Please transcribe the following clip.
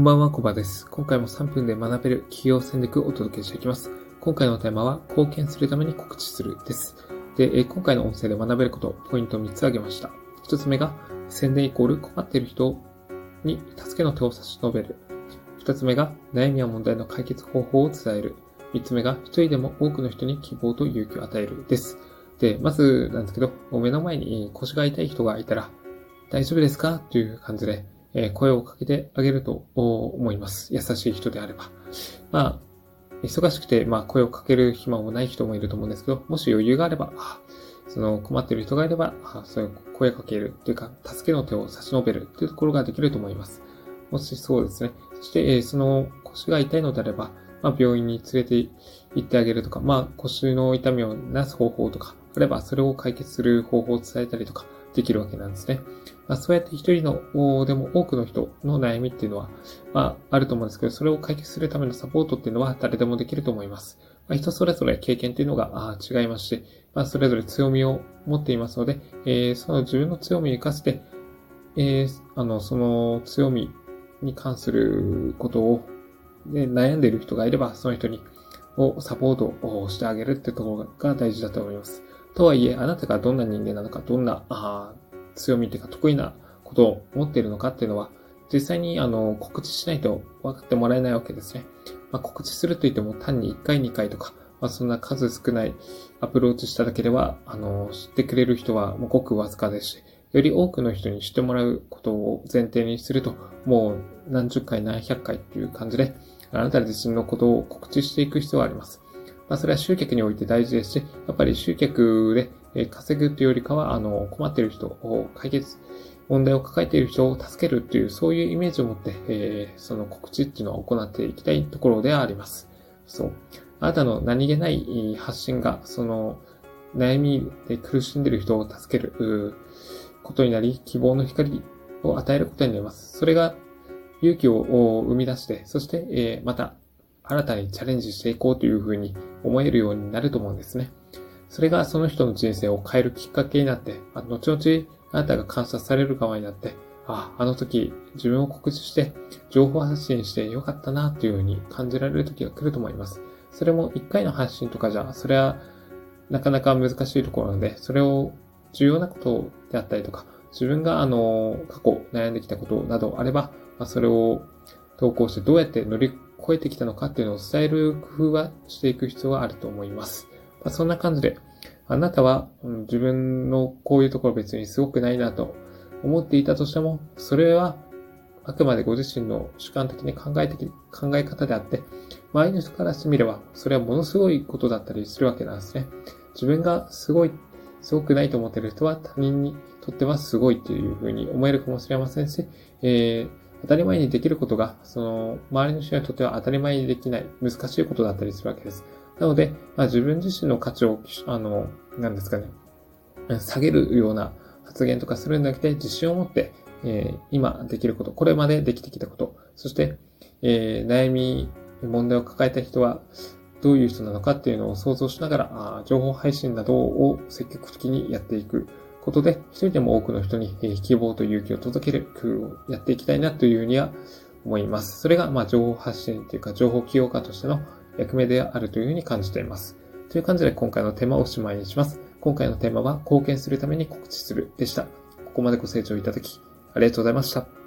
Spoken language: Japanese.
こんばんは、コバです。今回も3分で学べる企業戦略をお届けしていきます。今回のテーマは、貢献するために告知するです。で、今回の音声で学べること、ポイントを3つ挙げました。1つ目が、宣伝イコール困っている人に助けの手を差し伸べる。2つ目が、悩みや問題の解決方法を伝える。3つ目が、一人でも多くの人に希望と勇気を与える。です。で、まずなんですけど、目の前に腰が痛い人がいたら、大丈夫ですか？という感じで、え声をかけてあげると思います。優しい人であれば。まあ、忙しくて、まあ、声をかける暇もない人もいると思うんですけど、もし余裕があれば、その困っている人がいれば、そういう声かけるというか、助けの手を差し伸べるというところができると思います。もしそうですね。そして、えその腰が痛いのであれば、まあ、病院に連れて行ってあげるとか、まあ、腰の痛みを治す方法とか、あればそれを解決する方法を伝えたりとか、できるわけなんですね。まあ、そうやって一人の、でも多くの人の悩みっていうのは、まあ、あると思うんですけど、それを解決するためのサポートっていうのは誰でもできると思います。まあ、人それぞれ経験っていうのが違いますして、まあ、それぞれ強みを持っていますので、えー、その自分の強みを活かして、えー、あの、その強みに関することを、ね、悩んでいる人がいれば、その人に、をサポートをしてあげるってところが大事だと思います。とはいえ、あなたがどんな人間なのか、どんなあ強みというか得意なことを持っているのかっていうのは、実際にあの告知しないと分かってもらえないわけですね。まあ、告知するといっても単に1回2回とか、まあ、そんな数少ないアプローチしただけでは、あの、知ってくれる人はもうごくわずかですし、より多くの人に知ってもらうことを前提にすると、もう何十回何百回っていう感じで、あなた自身のことを告知していく必要があります。まあ、それは集客において大事ですし、やっぱり集客で稼ぐというよりかは、あの、困っている人を解決、問題を抱えている人を助けるっていう、そういうイメージを持って、えー、その告知っていうのを行っていきたいところではあります。そう。あなたの何気ない発信が、その、悩みで苦しんでいる人を助けることになり、希望の光を与えることになります。それが勇気を生み出して、そして、え、また新たにチャレンジしていこうというふうに思えるようになると思うんですね。それがその人の人生を変えるきっかけになって、後々あなたが観察される側になって、ああ、の時自分を告知して情報発信してよかったなというふうに感じられる時が来ると思います。それも一回の発信とかじゃ、それはなかなか難しいところなので、それを重要なことであったりとか、自分があの、過去悩んできたことなどあれば、ま、それを投稿してどうやって乗り越えてきたのかっていうのを伝える工夫はしていく必要があると思います。まあ、そんな感じで、あなたは、うん、自分のこういうところ別にすごくないなと思っていたとしても、それはあくまでご自身の主観的に考え的、考え方であって、周りの人からしてみれば、それはものすごいことだったりするわけなんですね。自分がすごい、すごくないと思っている人は他人にとってはすごいというふうに思えるかもしれませんし、えー当たり前にできることが、その、周りの人にとっては当たり前にできない、難しいことだったりするわけです。なので、まあ、自分自身の価値を、あの、何ですかね、下げるような発言とかするんじゃなくて、自信を持って、えー、今できること、これまでできてきたこと、そして、えー、悩み、問題を抱えた人は、どういう人なのかっていうのを想像しながら、あ情報配信などを積極的にやっていく。ことで、一人でも多くの人に希望と勇気を届ける工夫をやっていきたいなというふうには思います。それが、まあ、情報発信というか、情報起用家としての役目であるというふうに感じています。という感じで今回のテーマをおしまいにします。今回のテーマは、貢献するために告知するでした。ここまでご清聴いただき、ありがとうございました。